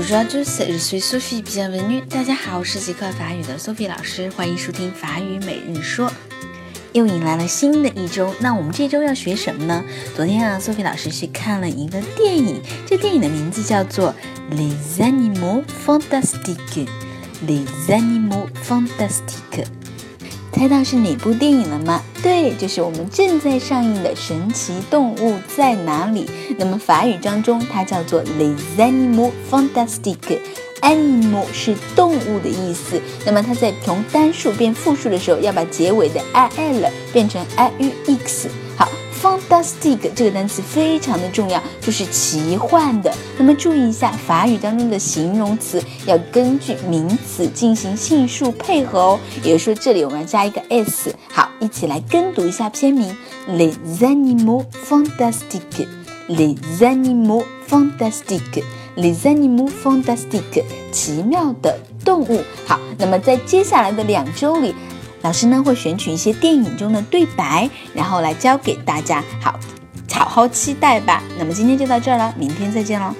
Bonjour à tous, je suis Sophie, bienvenue. 大家好，我是即刻法语的 Sophie 老师，欢迎收听法语每日说。又迎来了新的一周，那我们这周要学什么呢？昨天啊，Sophie 老师去看了一个电影，这电影的名字叫做《Les Animaux Fantastiques》，Les Animaux Fantastiques。猜到是哪部电影了吗？对，就是我们正在上映的《神奇动物在哪里》。那么法语当中，它叫做 Les Animaux Fantastiques。Animal 是动物的意思，那么它在从单数变复数的时候，要把结尾的 il 变成 iux。好，fantastic 这个单词非常的重要，就是奇幻的。那么注意一下，法语当中的形容词要根据名词进行性数配合哦。也就是说，这里我们要加一个 s。好，一起来跟读一下片名：Les animaux fantastiques。Les animaux fantastiques。Les animaux fantastiques，奇妙的动物。好，那么在接下来的两周里，老师呢会选取一些电影中的对白，然后来教给大家。好，好好期待吧。那么今天就到这儿了，明天再见喽。